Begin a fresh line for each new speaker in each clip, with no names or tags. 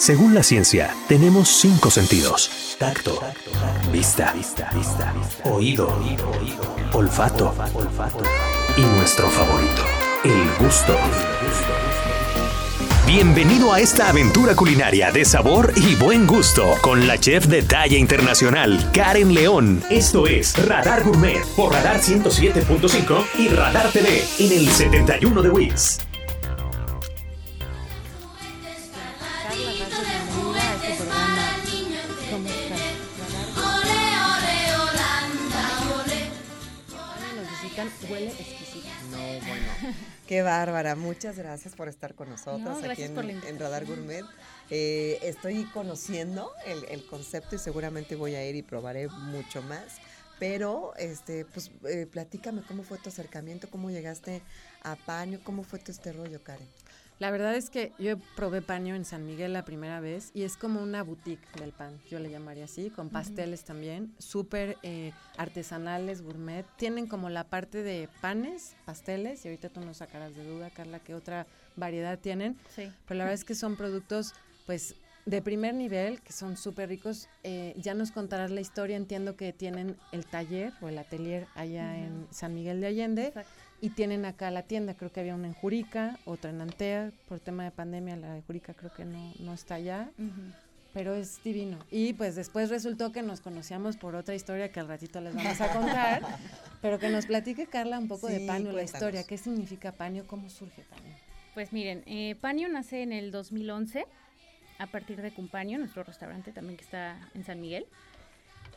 Según la ciencia, tenemos cinco sentidos. Tacto, vista, oído, olfato y nuestro favorito, el gusto. Bienvenido a esta aventura culinaria de sabor y buen gusto con la chef de talla internacional, Karen León. Esto es Radar Gourmet por Radar 107.5 y Radar TV en el 71 de Wix.
Huele exquisito.
No, bueno. Qué bárbara. Muchas gracias por estar con nosotros
No,
aquí en Radar Gourmet. Eh, estoy conociendo el, el concepto y seguramente voy a ir y probaré mucho más. Pero, este, pues, eh, platícame cómo fue tu acercamiento, cómo llegaste a Paño, cómo fue todo este rollo, Karen.
La verdad es que yo probé paño en San Miguel la primera vez y es como una boutique del pan, yo le llamaría así, con pasteles también, súper eh, artesanales, gourmet. Tienen como la parte de panes, pasteles, y ahorita tú nos sacarás de duda, Carla, qué otra variedad tienen.
Sí.
Pero la verdad es que son productos, pues, de primer nivel, que son súper ricos. Eh, ya nos contarás la historia, entiendo que tienen el taller o el atelier allá en San Miguel de Allende.
Exacto.
Y tienen acá la tienda, creo que había una en Jurica, otra en Antea, por tema de pandemia la de Jurica creo que no, no está allá,
Ujú.
pero es divino. Y pues después resultó que nos conocíamos por otra historia que al ratito les vamos a contar, pero que nos platique Carla un poco de
Sí,
paño, la
cuéntanos.
historia, qué significa paño, cómo surge paño.
Pues miren, eh, Panio nace en el 2011 a partir de Cumpaño, nuestro restaurante también que está en San Miguel,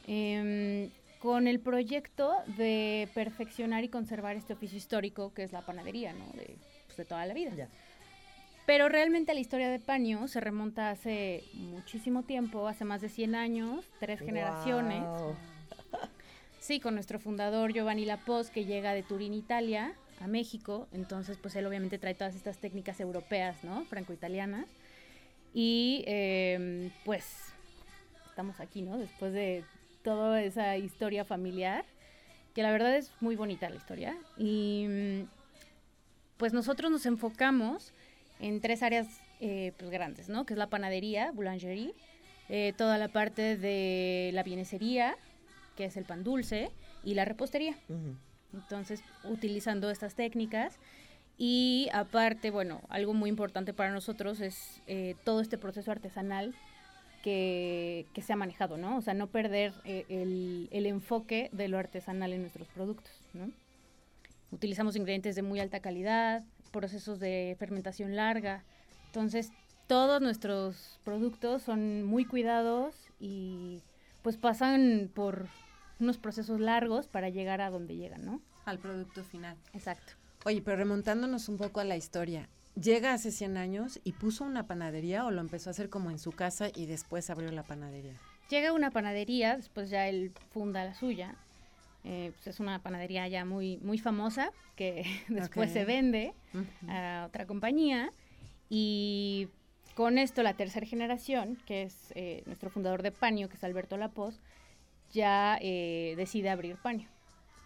em, con el proyecto de perfeccionar y conservar este oficio histórico que es la panadería, ¿no? De, pues, de toda la vida.
Ya.
Pero realmente la historia de Paño se remonta hace muchísimo tiempo, hace más de 100 años, tres generaciones.
Guau.
Sí, con nuestro fundador Giovanni Lapoz, que llega de Turín, Italia, a México. Entonces, pues él obviamente trae todas estas técnicas europeas, ¿no? Franco-italianas. Y eh, pues estamos aquí, ¿no? Después de toda esa historia familiar, que la verdad es muy bonita la historia. Y mm, pues nosotros nos enfocamos en tres áreas eh, pues, grandes, ¿no? Que es la panadería, boulangerie, eh, toda la parte de la bienesería, que es el pan dulce, y la repostería.
Ujú.
Entonces, utilizando estas técnicas. Y aparte, bueno, algo muy importante para nosotros es eh, todo este proceso artesanal que, que se ha manejado, ¿no? O sea, no perder eh, el, el enfoque de lo artesanal en nuestros productos, ¿no? Utilizamos ingredientes de muy alta calidad, procesos de fermentación larga. Entonces, todos nuestros productos son muy cuidados y pues pasan por unos procesos largos para llegar a donde llegan, ¿no?
Al producto final.
Exacto.
Oye, pero remontándonos un poco a la historia, ¿llega hace 100 años y puso una panadería o lo empezó a hacer como en su casa y después abrió la panadería?
Llega a una panadería, después ya él funda la suya. Eh, pues es una panadería ya muy, muy famosa que después se vende a otra compañía. Y con esto la tercera generación, que es eh, nuestro fundador de Paño, que es Alberto Lapoz, ya eh, decide abrir Paño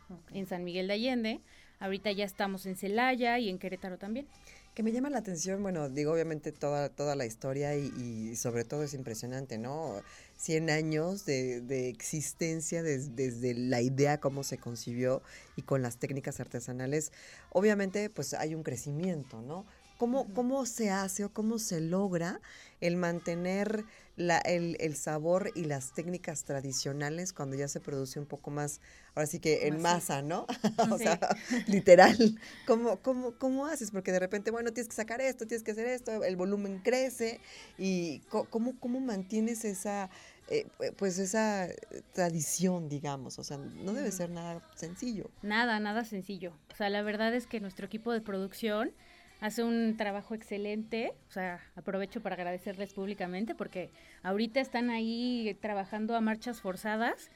Ok.
en San Miguel de Allende. Ahorita ya estamos en Celaya y en Querétaro también.
Que me llama la atención, bueno, digo, obviamente toda, toda la historia y, y sobre todo es impresionante, ¿no? 100 años de, de existencia des- desde la idea, cómo se concibió y con las técnicas artesanales. Obviamente, pues hay un crecimiento, ¿no? ¿Cómo, ¿Cómo se hace o cómo se logra el mantener la- el, el sabor y las técnicas tradicionales cuando ya se produce un poco más, ahora sí que en masa, ¿no? o
Sí.
sea, literal. ¿Cómo, cómo, ¿Cómo haces? Porque de repente, bueno, tienes que sacar esto, tienes que hacer esto, el volumen crece y ¿cómo, cómo mantienes esa, eh, pues esa eh, tradición, digamos? O sea, no debe ser nada sencillo.
Nada, nada sencillo. O sea, la verdad es que nuestro equipo de producción hace un trabajo excelente. O sea, aprovecho para agradecerles públicamente porque ahorita están ahí trabajando a marchas forzadas.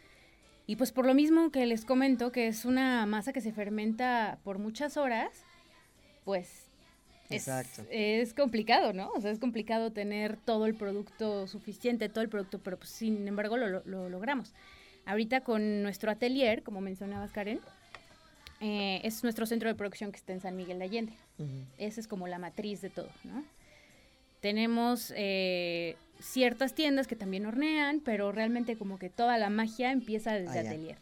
Y pues por lo mismo que les comento, que es una masa que se fermenta por muchas horas, pues es, es complicado, ¿no? O sea, es complicado tener todo el producto suficiente, todo el producto, pero pues sin embargo lo, lo- lo logramos. Ahorita con nuestro atelier, como mencionabas Karen, eh, es nuestro centro de producción que está en San Miguel de Allende. Esa es como la matriz de todo, ¿no? Tenemos eh, ciertas tiendas que también hornean, pero realmente como que toda la magia empieza desde
ya.
atelier.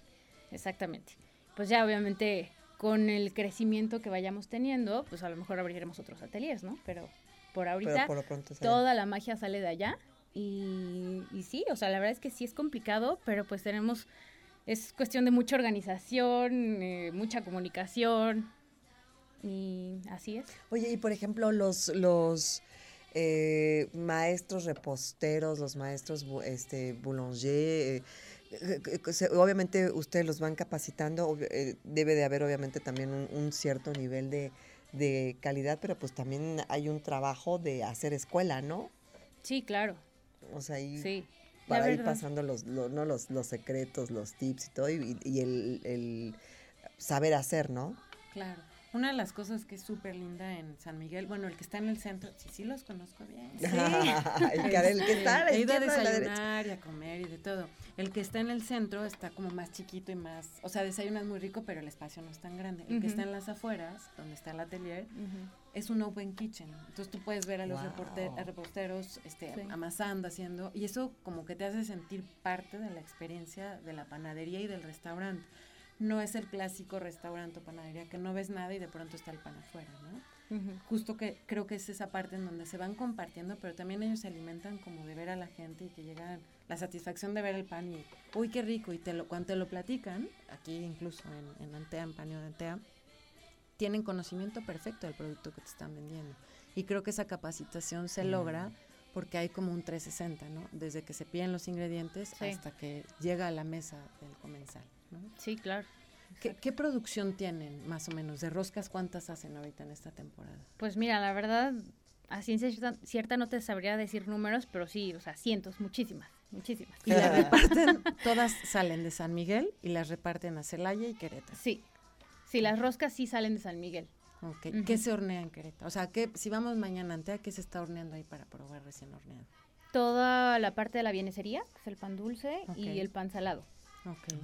Exactamente. Pues ya obviamente con el crecimiento que vayamos teniendo, pues a lo mejor abriremos otros ateliers, ¿no? Pero por ahorita
Pero por
toda la magia sale de allá y, y sí, o sea, la verdad es que sí es complicado, pero pues tenemos, es cuestión de mucha organización, eh, mucha comunicación y así es.
Oye, y por ejemplo, los, los eh, maestros reposteros, los maestros este, boulanger, eh, eh, obviamente ustedes los van capacitando, debe de haber obviamente también un, un cierto nivel de, de calidad, pero pues también hay un trabajo de hacer escuela, ¿no?
Sí, claro,
O sea, ahí
sí.
Para ir pasando los, lo- ¿no? los, los secretos, los tips y todo, y, y el, el saber hacer, ¿no?
Claro. Una de las cosas que es súper linda en San Miguel, bueno, el que está en el centro, sí, sí los conozco bien.
el, que, el que está la
He ido a desayunar y a comer y de todo. El que está en el centro está como más chiquito y más, o sea, desayunas muy rico, pero el espacio no es tan grande. El que está en las afueras, donde está el atelier. Es un open kitchen. Entonces tú puedes ver a los
Wow.
reporte- a reposteros este,
Sí.
amasando, haciendo, y eso como que te hace sentir parte de la experiencia de la panadería y del restaurante. No es el clásico restaurante o panadería que no ves nada y de pronto está el pan afuera, ¿no?
Ujú.
Justo que creo que es esa parte en donde se van compartiendo, pero también ellos se alimentan como de ver a la gente y que llegan la satisfacción de ver el pan y, uy, qué rico, y te lo, cuando te lo platican, aquí incluso en, en Antea, en Panio de Antea, tienen conocimiento perfecto del producto que te están vendiendo. Y creo que esa capacitación se logra porque hay como un 360, ¿no? Desde que se piden los ingredientes
Sí.
hasta que llega a la mesa del comensal, ¿no?
Sí, claro.
¿Qué, qué producción tienen, más o menos? ¿De roscas cuántas hacen ahorita en esta temporada?
Pues mira, la verdad, a ciencia cierta, cierta no te sabría decir números, pero sí, o sea, cientos, muchísimas, muchísimas.
Y las reparten, todas salen de San Miguel y las reparten a Celaya y Querétaro.
Sí, sí, las roscas sí salen de San Miguel.
Ok. ¿Qué se hornea en Querétaro? O sea, ¿qué, si vamos mañana ante ¿qué se está horneando ahí para probar recién horneado?
Toda la parte de la bienesería, que es el pan dulce y el pan salado.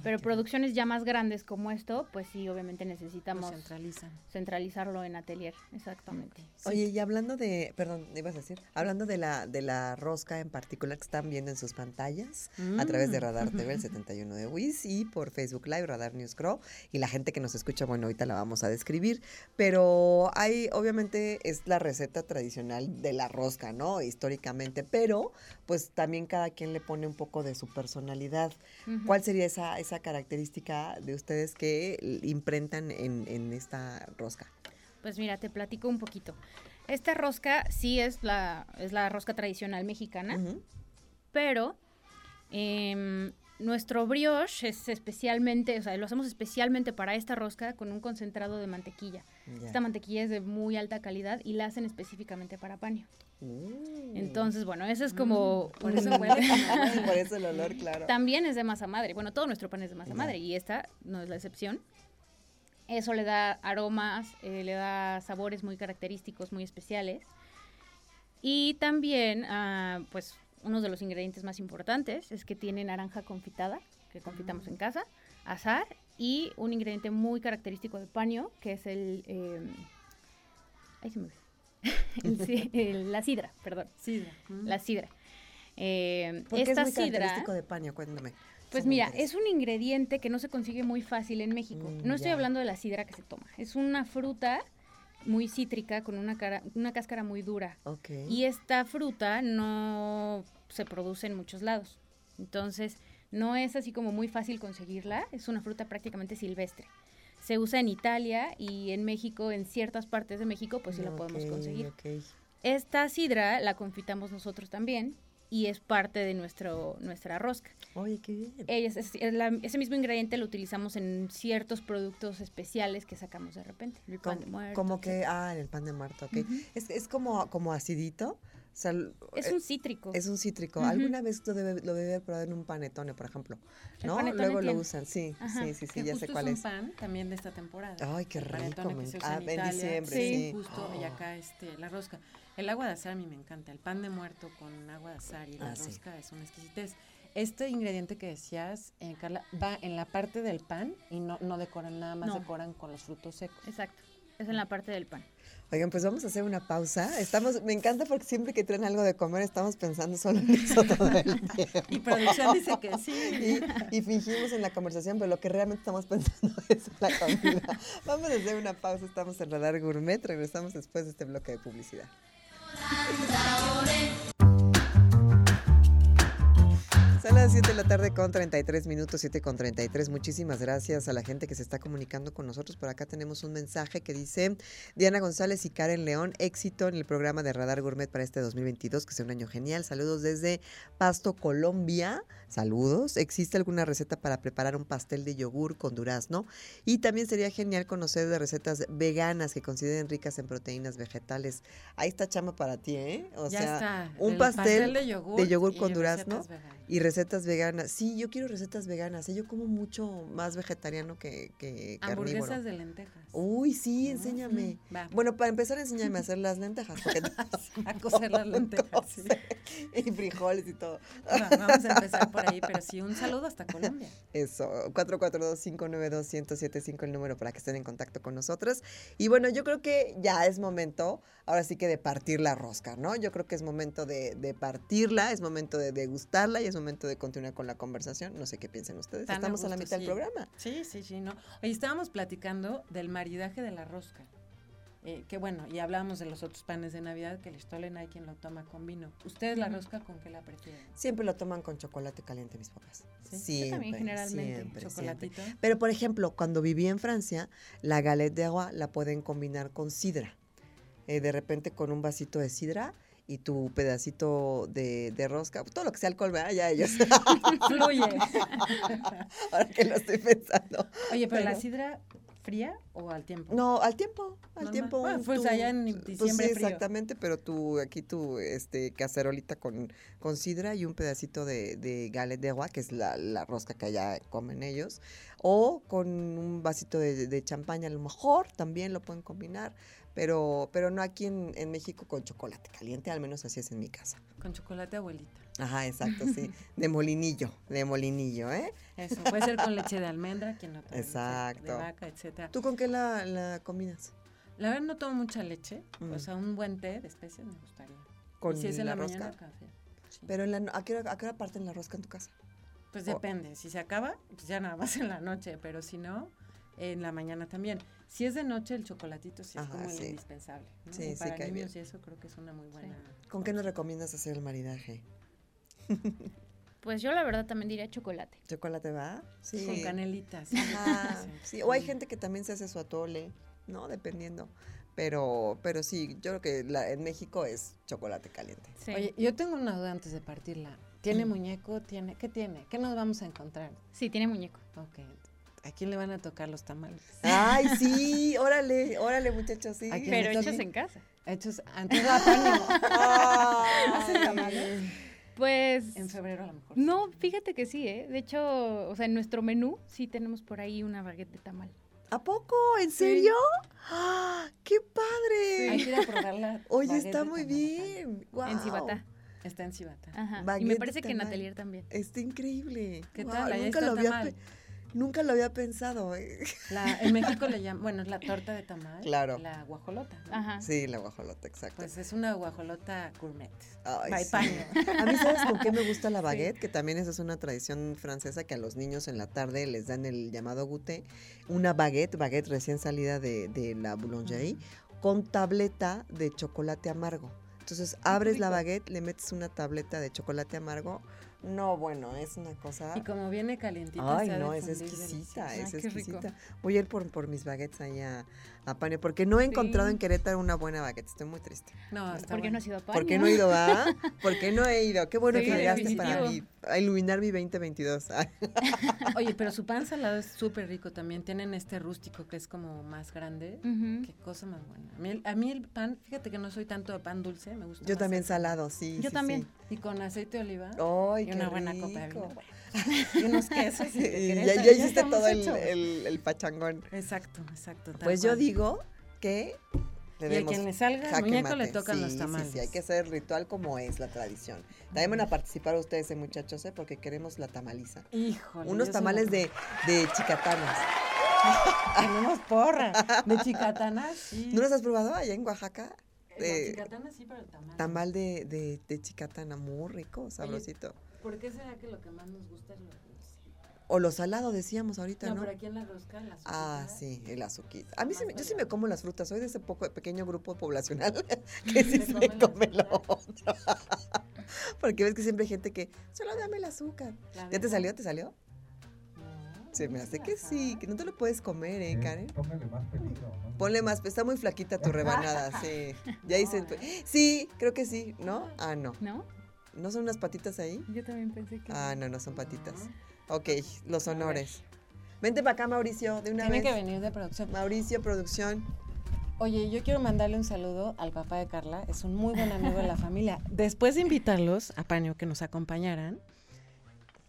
Pero producciones ya más grandes como esto, pues sí, obviamente necesitamos
centralizan.
centralizarlo en atelier, exactamente.
Sí.
Oye, y hablando de, perdón, ibas a decir, hablando de la, de la rosca en particular que están viendo en sus pantallas, a través de
Mm.
Radar TV, el 71 de WIS, y por Facebook Live, Radar News Crow, y la gente que nos escucha, bueno, ahorita la vamos a describir, pero hay, obviamente, es la receta tradicional de la rosca, ¿no? Históricamente, pero, pues, también cada quien le pone un poco de su personalidad. ¿Cuál sería esa, esa característica de ustedes que imprentan en, en esta rosca?
Pues mira, te platico un poquito. Esta rosca sí es la, es la rosca tradicional mexicana, pero em, nuestro brioche es especialmente, o sea, lo hacemos especialmente para esta rosca con un concentrado de mantequilla. Esta mantequilla es de muy alta calidad y la hacen específicamente para paño.
Mm.
Entonces, bueno, eso es como...
por eso huele.
Por eso el olor, claro.
También es de masa madre. Bueno, todo nuestro pan es de masa madre y esta no es la excepción. Eso le da aromas, eh, le da sabores muy característicos, muy especiales. Y también, ah, pues, uno de los ingredientes más importantes es que tiene naranja confitada, que confitamos en casa, azar y un ingrediente muy característico de paño, que es el... eh, ahí se me. El el- la sidra, perdón.
Sidra. Mm.
La sidra. Eh,
¿Por qué
esta
es muy
sidra...
característico de paño? Cuéntame.
Pues mira, es un ingrediente que no se consigue muy fácil en México.
Mm,
no estoy
ya.
hablando de la sidra que se toma. Es una fruta muy cítrica con una, cara, una cáscara muy dura. Y esta fruta no se produce en muchos lados. Entonces, no es así como muy fácil conseguirla. Es una fruta prácticamente silvestre. Se usa en Italia y en México, en ciertas partes de México, pues sí la podemos conseguir. Esta sidra la confitamos nosotros también y es parte de nuestro, nuestra rosca.
Oye, qué bien.
Ella es- es la- ese mismo ingrediente lo utilizamos en ciertos productos especiales que sacamos de repente. El pan de
Como,
muerto,
como que, ah, en el pan de muerto, ok. Es, es como, como acidito. O sea, l-
Es
eh,
un cítrico.
es un cítrico. Alguna vez lo debe, lo debe haber probado en un panetone, por ejemplo. ¿No? Luego lo usan, sí,
Ajá.
sí, sí, sí,
que
ya
justo
sé cuál
es
es.
un pan también de esta temporada.
Ay, qué
El
rico.
panetone
me
que se
enc-
usa
ah,
en
en diciembre,
Sí.
sí.
Justo, y acá este, la rosca. El agua de azar a mí me encanta. El pan de muerto con agua de azar y la
Ah, sí.
rosca es una exquisitez. Este ingrediente que decías, eh, Carla, va en la parte del pan y no, no decoran nada más,
No.
decoran con los frutos secos.
Exacto. Es en la parte del pan.
Oigan, pues vamos a hacer una pausa. Estamos, me encanta porque siempre que traen algo de comer estamos pensando solo en eso todo el tiempo.
Y producción dice que sí.
Y, y fingimos en la conversación, pero lo que realmente estamos pensando es en la comida. Vamos a hacer una pausa. Estamos en Radar Gourmet. Regresamos después de este bloque de publicidad. giàu lên Son las 7 de la tarde con 33 minutos, 7 con 33. Muchísimas gracias a la gente que se está comunicando con nosotros. Por acá tenemos un mensaje que dice Diana González y Karen León, éxito en el programa de Radar Gourmet para este 2022, que sea un año genial. Saludos desde Pasto, Colombia. Saludos. ¿Existe alguna receta para preparar un pastel de yogur con durazno? Y también sería genial conocer de recetas veganas que consideren ricas en proteínas vegetales. Ahí está chama para ti, ¿eh? O
ya
sea,
está.
un
el
pastel
de yogur,
de yogur
y
con durazno
recetas
y recetas veganas. Sí, yo quiero recetas veganas. ¿eh? Yo como mucho más vegetariano que, que carnívoro.
Hamburguesas de lentejas.
Uy, sí, enséñame.
Va.
Bueno, para empezar, enséñame a hacer las lentejas. Porque
A cocer las lentejas. sí.
y frijoles y todo.
Va, vamos a empezar por ahí, pero sí, un saludo hasta Colombia.
Eso, 442-592-1075 el número para que estén en contacto con nosotras. Y bueno, yo creo que ya es momento, ahora sí que de partir la rosca, ¿no? Yo creo que es momento de, de partirla, es momento de degustarla y es momento de continuar con la conversación. No sé qué piensen ustedes.
Tan a
Estamos a la
gusto,
mitad del
sí.
programa.
Sí, sí, sí, no. Oye, estábamos platicando del maridaje de la rosca. Eh, que bueno, y hablábamos de los otros panes de Navidad, que el stolen hay quien lo toma con vino. ¿Ustedes la rosca con qué la prefieren?
Siempre lo toman con chocolate caliente mis papás.
Sí, yo
Siempre,
también generalmente,
siempre, siempre.
¿Chocolatito?
Pero, por ejemplo, cuando viví en Francia, la galette de agua la pueden combinar con sidra. Eh, de repente con un vasito de sidra y tu pedacito de, de rosca. Todo lo que sea alcohol, ¿verdad? Ya ellos.
Fluye.
Ahora que lo estoy pensando.
Oye, pero, la
Pero-
sidra fría o al tiempo?
No, al tiempo, al
Normal.
tiempo.
Bueno, pues
tu-
allá en
pues
diciembre
sí,
frío.
exactamente, pero tú, aquí tu este, cacerolita con, con sidra y un pedacito de, de galette de agua, que es la, la rosca que allá comen ellos, o con un vasito de, de champaña, a lo mejor también lo pueden combinar, pero, pero no aquí en, en México con chocolate caliente, al menos así es en mi casa.
Con chocolate abuelita.
Ajá, exacto, sí, de molinillo, de molinillo, ¿eh?
Eso, puede ser con leche de almendra, quien no toma leche
Exacto.
de vaca, etcétera.
¿Tú con qué la, la combinas?
La verdad no tomo mucha leche,
Mm.
o sea, un buen té de especias me gustaría.
¿Con
y si es en
la
la,
rosca?
mañana, café. Sí.
Pero en la, ¿a, qué hora, ¿a qué hora parten la rosca en tu casa?
Pues
o-
depende, si se acaba, pues ya nada más en la noche, pero si no, en la mañana también. Si es de noche, el chocolatito sí es
Ajá,
como el
sí.
indispensable. ¿no?
Sí,
Y para
cae
niños
bien.
y eso creo que es una muy buena.
¿Con qué nos recomiendas hacer el maridaje?
Pues yo la verdad también diría chocolate.
¿Chocolate va? Sí.
Con canelita, sí.
Ajá,
Sí.
sí. O hay gente que también se hace su atole, ¿no? Dependiendo. Pero, pero sí, yo creo que la- en México es chocolate caliente.
Sí.
Oye, yo tengo una duda antes de partirla. ¿Tiene muñeco? ¿Tiene? ¿Qué tiene? ¿Qué nos vamos a encontrar?
sí, tiene muñeco.
Ok. ¿A quién le van a tocar los tamales?
Ay, sí, órale, órale, muchachos, sí.
¿A quién
Pero hechos en casa.
Hechos antes de la pandemia. ¿Hacen tamales?
Pues
En febrero a lo mejor.
no, fíjate que sí, ¿eh? De hecho, o sea, en nuestro menú sí tenemos por ahí una baguette de tamal.
¿A poco? ¿En serio? ¡Ah, ¡Qué
Hay
padre!
que ir a probarla.
Oye, está muy bien. Guau.
En Cibatá.
Está en Cibata.
Ajá. y me parece que en. Atelier también.
Está increíble.
¿Qué tal?
Nunca lo había Nunca lo había pensado. eh.
La, en México le llaman, bueno, es la torta de tamal.
Claro.
La guajolota. ¿no?
Ajá.
Sí, la guajolota, exacto.
Pues es una guajolota gourmet.
Ay,
by
sí.
paño.
A mí, ¿sabes con qué me gusta la baguette? Que también esa es una tradición francesa que a los niños en la tarde les dan el llamado goûter. Una baguette, baguette recién salida de, de la boulangerie, con tableta de chocolate amargo. Entonces abres la baguette, le metes una tableta de chocolate amargo. No, bueno, es una cosa.
Y como viene calientita,
Ay,
se ha de
no, es exquisita,
delicioso.
es exquisita. Voy a ir por, por mis baguettes ahí a, a Paño, porque no he encontrado
Sí.
en Querétaro una buena baguette. Estoy muy triste.
No, está
¿Por qué
bueno.
no has ido a
¿Por qué no he ido, ah? ¿Por qué no he ido? Qué bueno
Sí,
que llegaste para mi, a iluminar mi 2022. Ay,
Oye, pero su pan salado es súper rico también. Tienen este rústico que es como más grande. Qué cosa más buena. A mí, el, a mí el pan, fíjate que no soy tanto de pan dulce, me gusta
Yo
más
también
el-
salado, sí.
Yo
sí,
también.
sí.
Y con aceite de oliva.
Ay,
una buena copa de
rico.
vino. Y unos quesos. y
Y ya, ya hiciste todo el, el- el pachangón.
Exacto, exacto.
Pues yo
cual.
digo que
Y a quien le salga el muñeco le tocan
Sí,
los
sí,
tamales.
Sí, hay que hacer el ritual como es la tradición. También van a participar ustedes, eh, muchachos, eh, porque queremos la tamaliza.
Híjole.
Unos tamales de, de chicatanas.
Tenemos porra. De chicatana, sí.
¿No los has probado allá en Oaxaca? De
chicatana sí, pero tamal.
tamal de, de, de chicatana, muy rico, sabrosito.
¿Por qué será que lo que más nos gusta es lo dulce?
O lo salado decíamos ahorita,
No,
¿no?
pero aquí en la rosca, la
Ah,
azuquita,
sí, el azuquita. A mí sí, yo sí me como las frutas, soy de ese poco pequeño grupo poblacional que sí
Se
se
come
lo otro. Porque ves que siempre hay gente que solo dame el azúcar.
La
¿Ya te salió? ¿Te salió?
No,
Se me hace que sí, que no te lo puedes comer, ¿eh, Karen?
Póngale más peligro. más
Ponle más, está muy flaquita tu rebanada, sí. Ya hice,
No, ¿eh?
sí, creo que sí, ¿no? Ah, no.
¿No?
¿No son unas patitas ahí?
Yo también pensé que.
Ah, no, no son patitas.
No.
Ok, los honores. Vente para acá, Mauricio, de una
Tiene
vez.
que venir de producción.
Mauricio, producción.
Oye, yo quiero mandarle un saludo al papá de Carla. Es un muy buen amigo de la familia. Después de invitarlos a Paño que nos acompañaran,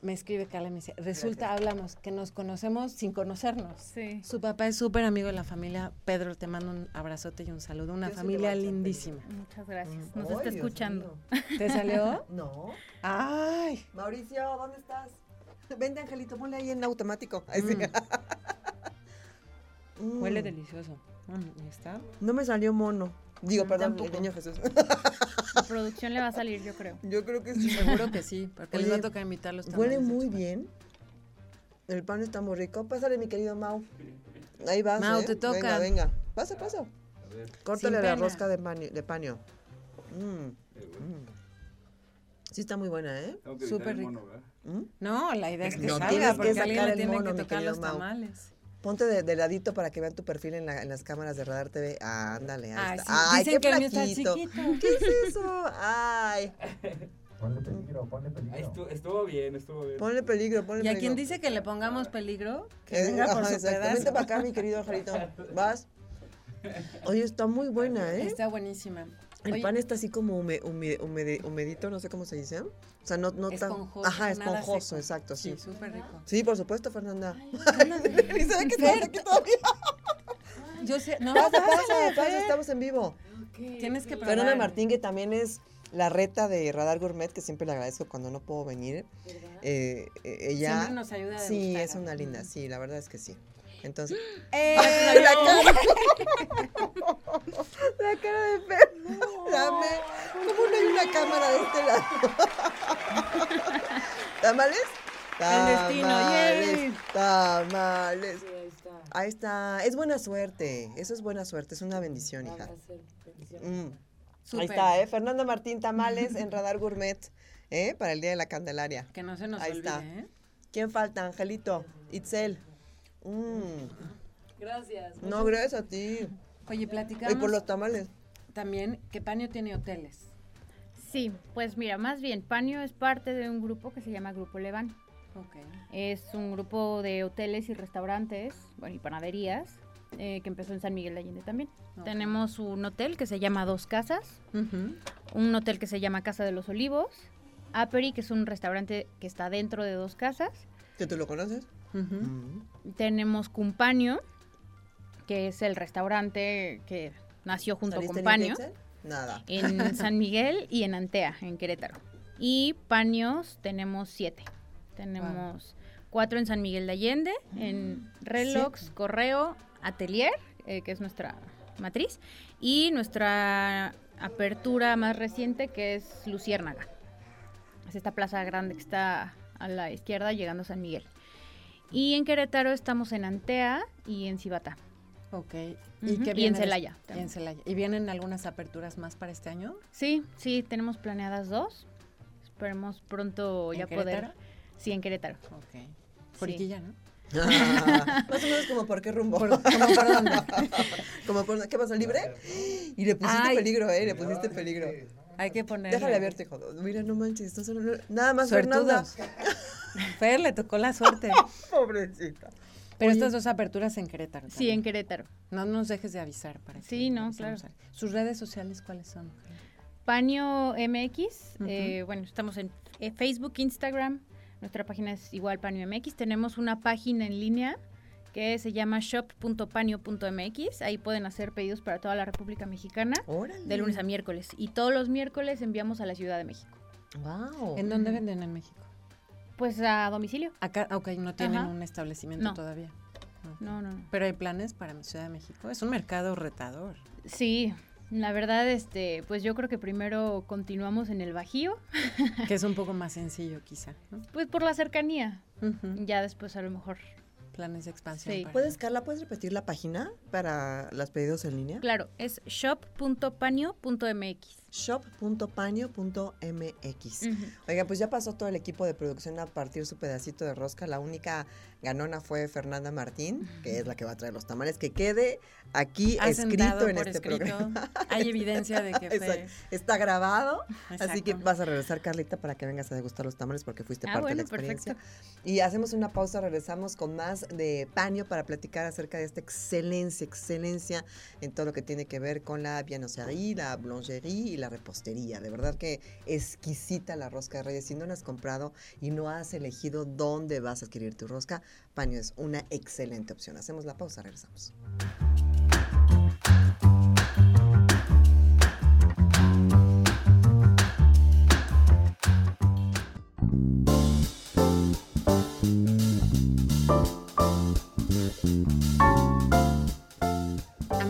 me escribe Carla y me dice, resulta, hablamos, que nos conocemos sin conocernos.
Sí.
Su papá es súper amigo de la familia. Pedro, te mando un abrazote y un saludo. Una
Yo
familia lindísima.
Muchas gracias.
Mm.
Nos
Ay,
está
Dios
escuchando.
mío.
¿Te salió?
No.
Ay.
Mauricio, ¿dónde estás? Vente, Angelito, ponle ahí en automático. Ahí sí. Mm.
Huele delicioso. Mm, ¿y está?
No me salió mono. Digo,
Mm,
perdón,
tampoco.
el niño Jesús.
La producción le va a salir, yo creo.
Yo creo que sí.
Seguro que sí, porque les va a tocar invitarlos
Huele
tamales de
muy bien. El pan está muy rico. Pásale, mi querido Mau. Ahí vas.
Mau,
¿eh?
te toca.
Venga, venga. Pasa, pasa. Córtale la rosca de, paño- de paño. Mm, mm. Sí está muy buena, ¿eh?
Súper rico.
Mm.
No, la idea es que
No,
salga, porque alguien le tiene
mono,
que tocar los
Mau.
tamales.
Ponte de, de ladito para que vean tu perfil en, la- en las cámaras de Radar TV. Ah, ándale, ahí
Ay,
está.
sí,
Ay,
dicen
qué
que chiquito.
¿Qué es eso? Ay,
Ponle peligro, ponle peligro.
estuvo, estuvo bien, estuvo bien.
ponle peligro, ponle
Y a
peligro.
quien dice que le pongamos peligro, que
Eh,
venga por
ajá,
su pedazo.
para acá, mi querido Angelito. Vas. Oye, está muy buena, ¿eh?
Está buenísima.
El
Oye,
pan está así como hume- hume- humede- humedito, no sé cómo se dice. O sea, no, no tan.
Esponjoso,
Ajá, esponjoso, exacto, sí.
Sí, súper rico.
Sí, por supuesto, Fernanda. Ve que estamos aquí todavía.
Yo sé, no,
Pasa, pasa, pasa, estamos en vivo.
Tienes que probar.
Fernanda Martín, que también es la reta de Radar Gourmet, que siempre le agradezco cuando no puedo venir. Eh, eh, ella.
Siempre nos ayuda a
Sí, es una linda, sí, la verdad es que sí. Entonces.
¡Eh!
¡Ay, la cara! la cara de Fer. Dame. ¿Cómo no hay una cámara de este lado? ¿Tamales?
El destino,
Tamales. Tamales.
Sí, ahí está.
Ahí está. Es buena suerte. Eso es buena suerte. Es una bendición, hija. Mm. Ahí está, ¿eh? Fernanda Martín Tamales en Radar Gourmet, ¿eh? Para el Día de la Candelaria.
Que no se nos
Ahí
olvide,
está.
¿eh?
¿Quién falta? Angelito. Itzel. Mm.
Gracias.
No, gracias a ti.
Oye,
Y
platicamos
por los tamales.
también que Paño tiene hoteles.
Sí, pues mira, más bien, Panio es parte de un grupo que se llama Grupo Levan.
Ok.
Es un grupo de hoteles y restaurantes, bueno, y panaderías, eh, que empezó en San Miguel de Allende también. Tenemos un hotel que se llama Dos Casas, un hotel que se llama Casa de los Olivos, Aperi, que es un restaurante que está dentro de Dos Casas.
¿Que tú lo conoces? Mm.
Tenemos Cumpaño, que es el restaurante que nació junto
¿Saliste
con
limpia,
Paño.
Itzel? Nada.
en San Miguel y en Antea, en Querétaro. Y paños tenemos siete. Tenemos cuatro en San Miguel de Allende, en Relox,
Siete.
Correo, Atelier, eh, que es nuestra matriz, y nuestra apertura más reciente, que es Luciérnaga. Es esta plaza grande que está a la izquierda llegando a San Miguel. Y en Querétaro estamos en Antea y en Cibata.
Ok.
Y en
viene des-
Celaya
Y en. Celaya. ¿Y vienen algunas aperturas más para este año?
Sí, sí, tenemos planeadas dos. Esperemos pronto
¿En
ya
Querétaro?
poder. Sí, en Querétaro.
Ok. Por
Sí.
¿no?
Más o menos como por qué rumbo.
Como por dónde.
como por ¿Qué pasó? ¿Libre? Y le pusiste
Ay.
peligro, ¿eh? Le pusiste peligro.
Hay que poner.
Déjale abierto, hijo. Mira, no manches. estás solo- Nada más Fernanda.
Fer le tocó la suerte.
Pobrecita.
Pero
Oye.
estas dos aperturas en Querétaro.
Sí, en Querétaro.
No nos dejes de avisar para que
Sí, no, claro.
a- ¿Sus redes sociales cuáles son?
Paño MX. Eh, bueno, estamos en eh, Facebook, Instagram. Nuestra página es igual Paño MX. Tenemos una página en línea que se llama shop.paño.mx. Ahí pueden hacer pedidos para toda la República Mexicana
Órale.
de lunes a miércoles. Y todos los miércoles enviamos a la Ciudad de México.
Wow.
¿En dónde venden en México?
Pues a domicilio.
Acá, ok, no tienen
Ajá.
un establecimiento
No.
todavía.
No, no, no.
Pero hay planes para mi Ciudad de México. Es un mercado retador.
Sí, la verdad, este, pues yo creo que primero continuamos en el Bajío,
que es un poco más sencillo quizá. ¿no?
pues por la cercanía. Ya después a lo mejor.
Planes de expansión.
Sí.
¿Puedes, Carla, puedes repetir la página para los pedidos en línea?
Claro, es shop.panio.mx.
shop.paño.mx. Oigan, pues ya pasó todo el equipo de producción a partir su pedacito de rosca. La única ganona fue Fernanda Martín, que es la que va a traer los tamales. Que quede aquí escrito en este
escrito.
programa.
Hay evidencia de que fue.
Está grabado. Así que vas a regresar, Carlita, para que vengas a degustar los tamales porque fuiste
Ah,
parte de la experiencia.
perfecto.
Y hacemos una pausa, regresamos con más de Paño para platicar acerca de esta excelencia, excelencia en todo lo que tiene que ver con la viennoiserie, la blancherie la repostería. De verdad que exquisita la rosca de reyes. Si no la has comprado y no has elegido dónde vas a adquirir tu rosca, Paño es una excelente opción. Hacemos la pausa, regresamos.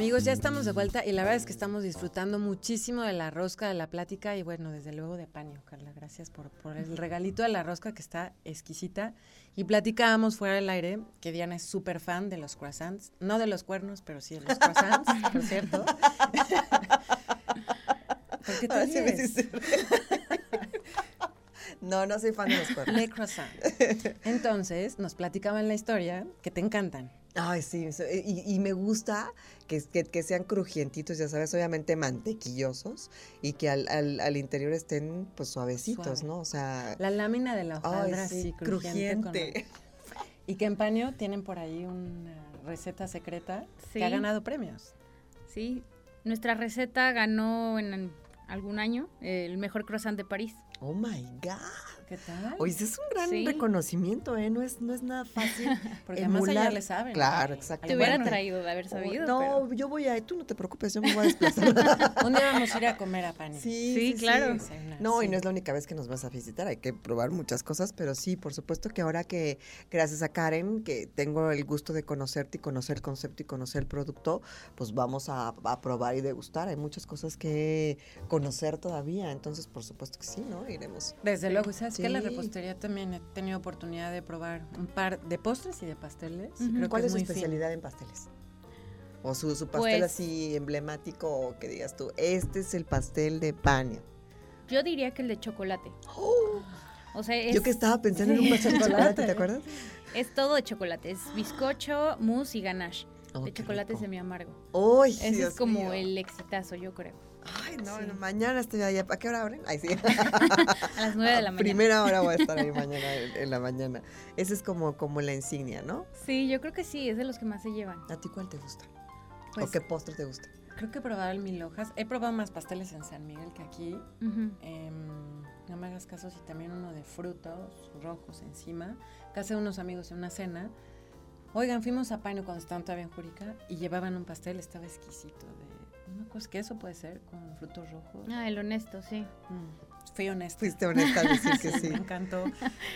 Amigos, ya estamos de vuelta y la verdad es que estamos disfrutando muchísimo de la rosca, de la plática y bueno, desde luego de paño, Carla. Gracias por, por el regalito de la rosca que está exquisita. Y platicábamos fuera del aire que Diana es súper fan de los croissants, no de los cuernos, pero sí de los croissants, por cierto. ¿Por qué te ríes?
reír. No, no soy fan de los cuernos.
Le croissant. Entonces, nos platicaban la historia que te encantan.
Ay, sí, y, y me gusta que, que, que sean crujientitos, ya sabes, obviamente mantequillosos y que al, al, al interior estén pues suavecitos,
Suave.
¿no? O sea,
La lámina de la
ay,
hojaldra
sí,
así crujiente. con-. Y que en paño tienen por ahí una receta secreta
Sí.
que ha ganado premios.
Sí, nuestra receta ganó en algún año el mejor croissant de París.
Oh my God.
¿Qué tal?
Oye, es un gran
Sí.
reconocimiento, ¿eh? No es, no es nada fácil.
Porque además allá
emular.
le saben.
Claro, exacto.
Te hubiera
bueno.
traído de haber sabido.
no,
pero-
yo voy a, tú no te preocupes, yo me voy a desplazar.
Un día vamos a ir a comer a paño.
Sí, claro.
No, y no es la única vez que nos vas a visitar, hay que probar muchas cosas, pero sí, por supuesto que ahora que, gracias a Karen, que tengo el gusto de conocerte y conocer el concepto y conocer el producto, pues vamos a, a probar y degustar. Hay muchas cosas que conocer todavía, entonces por supuesto que sí, ¿no? Iremos.
Desde luego, y sabes que la
Sí.
repostería también he tenido oportunidad de probar un par de postres y de pasteles. creo que
¿Cuál es su especialidad en pasteles? O su, su pastel
Pues-
así emblemático, o que digas tú, este es el pastel de Pania.
Yo diría que el de chocolate. O sea, es,
Yo que estaba pensando en un pastel de chocolate, ¿te acuerdas?
es todo de chocolate. Es bizcocho, mousse y ganache.
Oh,
de chocolate semi amargo.
¡Uy,
Ese
Dios
es como
mío!
el exitazo, yo creo.
Ay, no,
Sí.
mañana estoy allá. ¿A qué hora abren? Ay, sí.
A las 9 de la mañana.
Primera hora voy a estar ahí mañana, en, la mañana. Ese es como, como la insignia, ¿no?
Sí, yo creo que sí, es de los que más se llevan.
¿A ti cuál te gusta?
Pues,
¿O qué postre te gusta?
Creo que he probado el mil hojas. He probado más pasteles en San Miguel que aquí. Em, no me hagas caso si también uno de frutos rojos encima. Casé unos amigos en una cena. Oigan, fuimos a Paino cuando estaban todavía en Jurica y llevaban un pastel, estaba exquisito. De, no me acuerdo, ¿qué eso puede ser? Con frutos rojos.
Ah, el honesto, sí.
Mm, fui honesta.
Fuiste honesta al decir que sí.
Me encantó.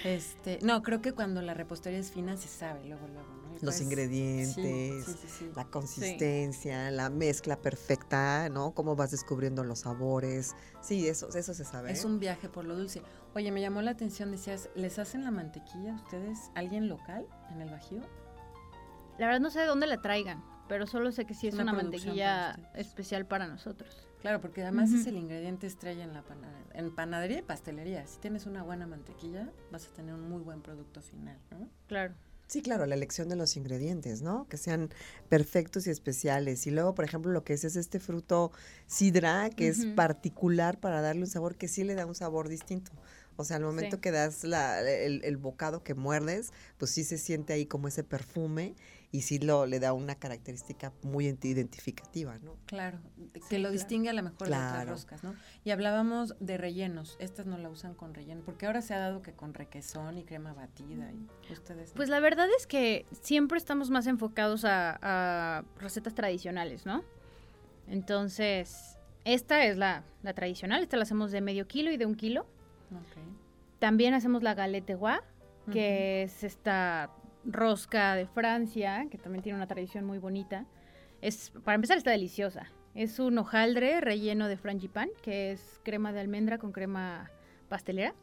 Este, no, creo que cuando la repostería es fina se sabe luego, luego, ¿no?
Los
pues,
ingredientes,
Sí, sí, sí, sí.
la consistencia, la mezcla perfecta, ¿no? Cómo vas descubriendo los sabores. Sí, eso, eso se sabe.
Es
¿eh?
un viaje por lo dulce. Oye, me llamó la atención, decías, ¿les hacen la mantequilla ustedes, alguien local en el Bajío?
La verdad no sé de dónde la traigan, pero solo sé que sí es
Una
una, mantequilla
para
especial para nosotros.
Claro, porque además
Ujú.
es el ingrediente estrella en la panadería, en panadería y pastelería. Si tienes una buena mantequilla, vas a tener un muy buen producto final, ¿no?
Claro.
Sí, claro, la elección de los ingredientes, ¿no? Que sean perfectos y especiales. Y luego, por ejemplo, lo que es es este fruto sidra, que es
Ujú.
particular para darle un sabor que sí le da un sabor distinto. O sea, al momento
Sí.
que das la- el, el bocado que muerdes, pues sí se siente ahí como ese perfume y sí lo, le da una característica muy ident- identificativa, ¿no?
Claro, de- que
Sí,
lo
claro.
distingue a lo mejor de otras roscas, ¿no? Y hablábamos de rellenos. Estas no la usan con relleno, porque ahora se ha dado que con requesón y crema batida y ustedes. no.
Pues la verdad es que siempre estamos más enfocados a, a recetas tradicionales, ¿no? Entonces, esta es la, la tradicional, esta la hacemos de medio kilo y de un kilo.
Ok.
También hacemos la galette gua, que es esta rosca de Francia, que también tiene una tradición muy bonita. Es, para empezar, está deliciosa. Es un hojaldre relleno de frangipán, que es crema de almendra con crema pastelera.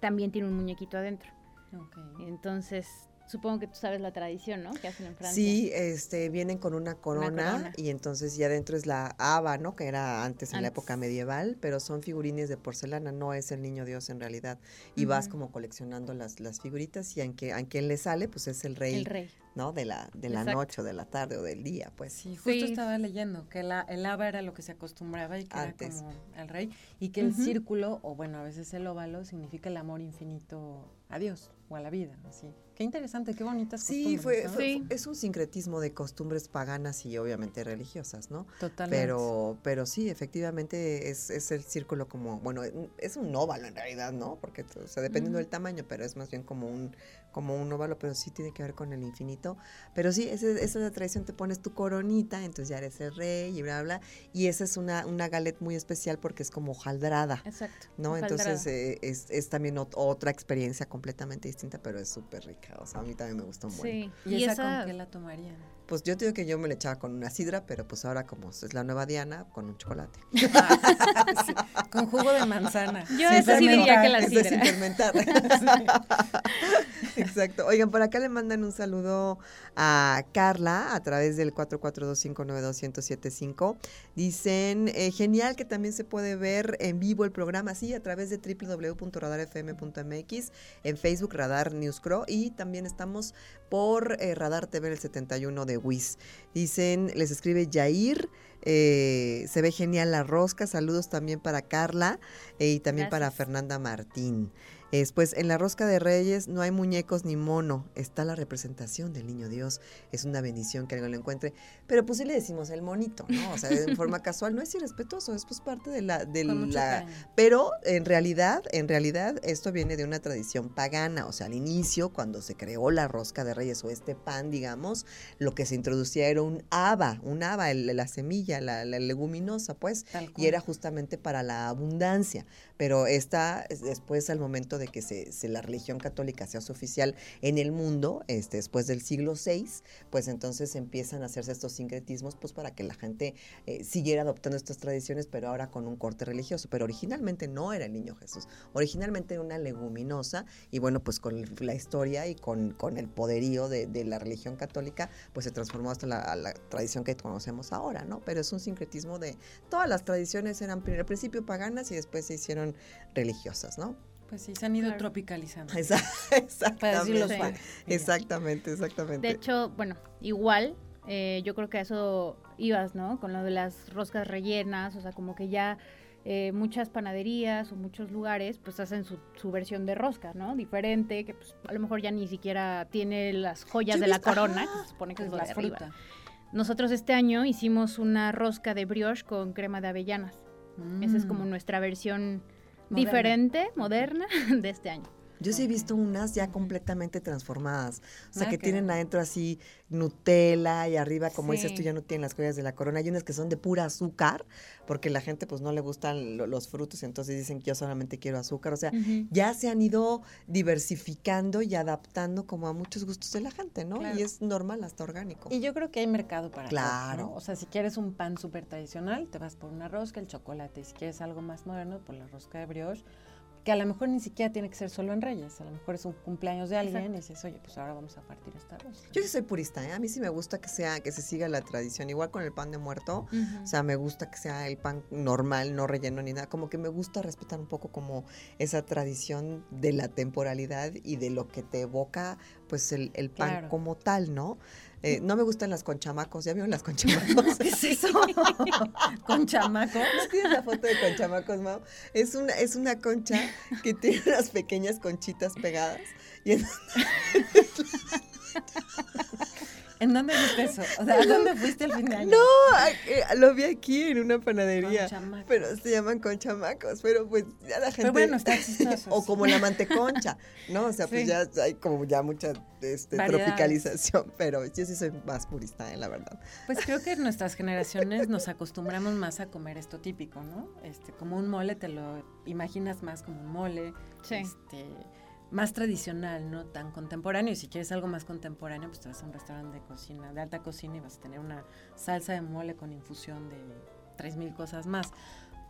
También tiene un muñequito adentro. Entonces, supongo que tú sabes la tradición, ¿no? Que hacen en Francia.
Sí, este, vienen con una corona,
corona.
y entonces ya adentro es la haba, ¿no? Que era antes en la época medieval, pero son figurines de porcelana, no es el niño Dios en realidad. Y vas como coleccionando las, las figuritas y a quien, a quien le sale, pues es el rey,
El rey.
¿no? De la, de la
Exacto.
noche o de la tarde o del día, pues.
Sí, justo
Sí.
estaba leyendo que la, el haba era lo que se acostumbraba y que
Antes.
era como el rey y que el círculo o bueno a veces el óvalo significa el amor infinito a Dios o a la vida, así. Qué interesante, qué bonitas
Sí,
costumbres,
fue,
¿no?
fue-
Sí.
es un sincretismo de costumbres paganas y obviamente religiosas, ¿no?
Totalmente.
Pero, pero sí, efectivamente es, es el círculo como, bueno, es un óvalo en realidad, ¿no? Porque, o sea, dependiendo del tamaño, pero es más bien como un, como un óvalo, pero sí tiene que ver con el infinito. Pero sí, ese- esa es la tradición, te pones tu coronita, entonces ya eres el rey y bla, bla. Y esa es una, una galette muy especial porque es como hojaldrada.
Exacto.
¿No?
hojaldrada.
Entonces eh, es, es también ot- otra experiencia completamente distinta, pero es súper rica. O sea, a mí también me gusta un buen.
Sí.
¿Y, esa, con qué la tomarían?
Pues yo te digo que yo me le echaba con una sidra, pero pues ahora como es la nueva Diana, con un chocolate.
Sí, con jugo de manzana.
Yo esa sí diría que la
Eso es
sidra.
Exacto. Oigan, por acá le mandan un saludo a Carla a través del 442-592-1075. Dicen, eh, genial que también se puede ver en vivo el programa, sí, a través de www.radarfm.mx, en Facebook Radar News Crow y también estamos por eh, Radar TV el 71 de WIS. Dicen, les escribe Yair, eh, se ve genial la rosca, saludos también para Carla eh, y también para. Fernanda Martín. Después, en la rosca de Reyes no hay muñecos ni mono, está la representación del niño Dios. Es una bendición que alguien lo encuentre. Pero pues sí le decimos el monito, ¿no? O sea, en forma casual, no es irrespetuoso, es pues parte de la, de la,
cariño.
pero en realidad, en realidad, esto viene de una tradición pagana. O sea, al inicio, cuando se creó la rosca de reyes o este pan, digamos, lo que se introducía era un haba, un haba, el- la semilla, la, la leguminosa, pues, y era justamente para la abundancia. Pero esta, es- después, al momento de que se, se- la religión católica sea su oficial en el mundo, este, después del siglo VI, pues entonces empiezan a hacerse estos sincretismos, pues para que la gente eh, siguiera adoptando estas tradiciones, pero ahora con un corte religioso. Pero originalmente no era el niño Jesús, originalmente era una leguminosa, y bueno, pues con la historia y con, con el poderío de, de la religión católica, pues se transformó hasta la, la tradición que conocemos ahora, ¿no? Pero es un sincretismo de todas las tradiciones eran al principio paganas y después se hicieron religiosas, ¿no?
Pues sí, se han ido
Claro.
tropicalizando.
Esa-
Para decirlo
Exactamente. Exactamente, exactamente.
De hecho, bueno, igual, eh, yo creo que a eso ibas, ¿no? Con lo de las roscas rellenas, o sea, como que ya eh, muchas panaderías o muchos lugares pues hacen su, su versión de rosca, ¿no? Diferente, que pues a lo mejor ya ni siquiera tiene las joyas de la corona,
ajá,
que se supone que es
la
de arriba.
fruta.
Nosotros este año hicimos una rosca de brioche con crema de avellanas. Esa es como
Mm.
nuestra versión. Diferente, moderna, de este año.
Yo sí he visto unas ya completamente transformadas. O sea,
Ah,
que tienen adentro así Nutella y arriba, como dices tú, ya no tienen las joyas de la corona. Hay unas que son de pura azúcar, porque la gente pues no le gustan lo- los frutos, entonces dicen que yo solamente quiero azúcar. O sea, ya se han ido diversificando y adaptando como a muchos gustos de la gente, ¿no?
Claro.
Y es normal, hasta orgánico.
Y yo creo que hay mercado para todo,
Claro.
¿no? O sea, si quieres un pan súper tradicional, te vas por una rosca, el chocolate. Y si quieres algo más moderno, por la rosca de brioche, que a lo mejor ni siquiera tiene que ser solo en Reyes. A lo mejor es un cumpleaños de alguien y dices, oye, pues ahora vamos a partir esta.
Yo sí soy purista, ¿eh? A mí sí me gusta que sea, que se siga la tradición. Igual con el pan de muerto. O sea, me gusta que sea el pan normal, no relleno ni nada. Como que me gusta respetar un poco como esa tradición de la temporalidad y de lo que te evoca, pues, el, el pan
Claro.
como tal, ¿no? Eh, no me gustan las conchamacos. ¿Ya vieron las conchamacos?
¿Qué es eso? Con chamaco.
¿No tienes la foto de conchamacos, Mau? Es una, es una concha que tiene unas pequeñas conchitas pegadas. Y ¿En
dónde viste eso? O sea, ¿a dónde fuiste el fin de año?
no, eh, lo vi aquí en una panadería.
Con chamacos.
Pero se llaman conchamacos, pero pues ya la gente...
Pero bueno, está chistoso.
o como la manteconcha, ¿no? O sea, pues ya hay como ya mucha este, tropicalización, pero yo sí soy más purista, eh, la verdad.
Pues creo que nuestras generaciones nos acostumbramos más a comer esto típico, ¿no? Este, como un mole te lo imaginas más como un mole.
Sí.
Este, más tradicional, no tan contemporáneo. Y si quieres algo más contemporáneo, pues te vas a un restaurante de cocina, de alta cocina y vas a tener una salsa de mole con infusión de 3.000 cosas más.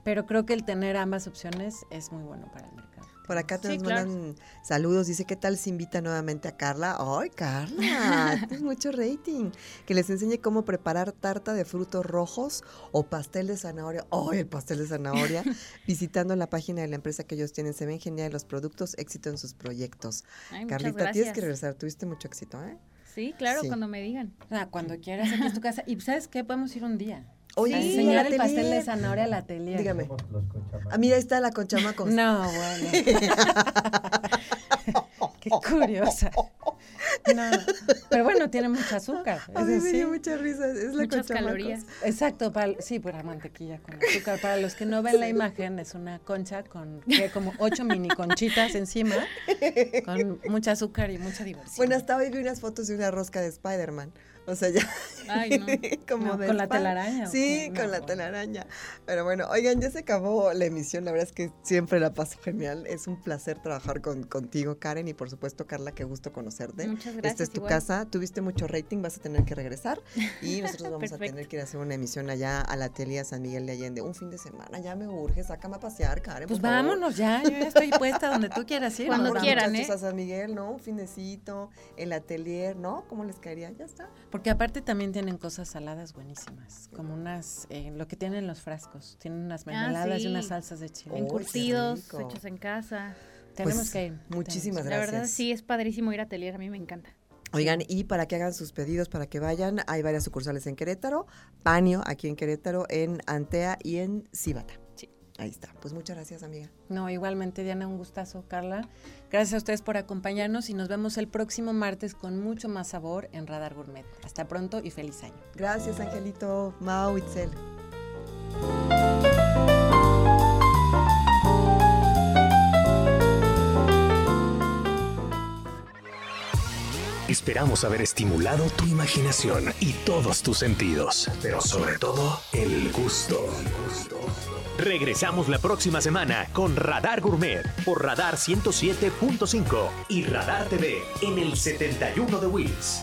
Pero creo que el tener ambas opciones es muy bueno para el mercado.
Por acá te
Sí,
nos
claro.
mandan saludos. Dice, ¿qué tal si invita nuevamente a Carla? ¡Ay, Carla! Tienes mucho rating. Que les enseñe cómo preparar tarta de frutos rojos o pastel de zanahoria. ¡Ay, el pastel de zanahoria! Visitando la página de la empresa que ellos tienen. Se ven genial los productos, éxito en sus proyectos.
Ay,
Carlita, tienes que regresar. Tuviste mucho éxito, ¿eh?
Sí, claro,
Sí.
cuando me digan.
O sea, cuando quieras, aquí es tu casa. Y ¿sabes qué? Podemos ir un día.
Oye,
a
Sí,
enseñar el pastel de zanahoria al atelier.
Dígame.
Somos los conchamacos.
Ah, mira, ahí está la conchamacos.
No, bueno. Qué curiosa. No, pero bueno, tiene mucho azúcar.
A mí me dio mucha risa. Es la
Muchas calorías.
Exacto, para, sí, pues la mantequilla con azúcar. Para los que no ven la imagen, es una concha con que como ocho mini conchitas encima, con mucha azúcar y mucha diversión.
Bueno, hasta hoy vi unas fotos de una rosca de Spider-Man. O sea, ya.
Ay, no.
como
No,
de
¿con la telaraña
Sí, con la telaraña. Pero bueno, oigan, ya se acabó la emisión. La verdad es que siempre la paso genial. Es un placer trabajar con, contigo, Karen, y por supuesto, Carla, qué gusto conocerte.
Muchas
Esta
gracias.
es tu
igual.
casa, tuviste mucho rating, vas a tener que regresar y nosotros vamos a tener que ir a hacer una emisión allá a la Atelier San Miguel de Allende. Un fin de semana, ya me urge, sácame a pasear, Karen.
Pues
por favor.
vámonos ya, yo ya estoy puesta donde tú quieras ir.
Cuando quieran, ¿eh?
a San Miguel, ¿no? Un finecito, el atelier, ¿no? ¿Cómo les caería? Ya está.
Porque aparte también tienen cosas saladas buenísimas, como unas, eh, lo que tienen los frascos, tienen unas mermeladas y
sí.
unas salsas de chile.
Oh,
Encurtidos,
rico.
hechos en casa.
Tenemos
Pues,
que ir.
muchísimas
La
Gracias.
verdad, sí, es padrísimo ir a atelier. A mí me encanta.
Oigan, y para que hagan sus pedidos, para que vayan, hay varias sucursales en Querétaro, Panio aquí en Querétaro, en Antea y en Cíbata. Ahí está. Pues muchas gracias, amiga.
No, igualmente, Diana, un gustazo, Carla. Gracias a ustedes por acompañarnos y nos vemos el próximo martes con mucho más sabor en Radar Gourmet. Hasta pronto y feliz año.
Gracias, Angelito. Mau, Itzel.
Esperamos haber estimulado tu imaginación y todos tus sentidos, pero sobre todo el gusto. Regresamos la próxima semana con Radar Gourmet por Radar 107.5 y Radar TV en el 71 de Wills.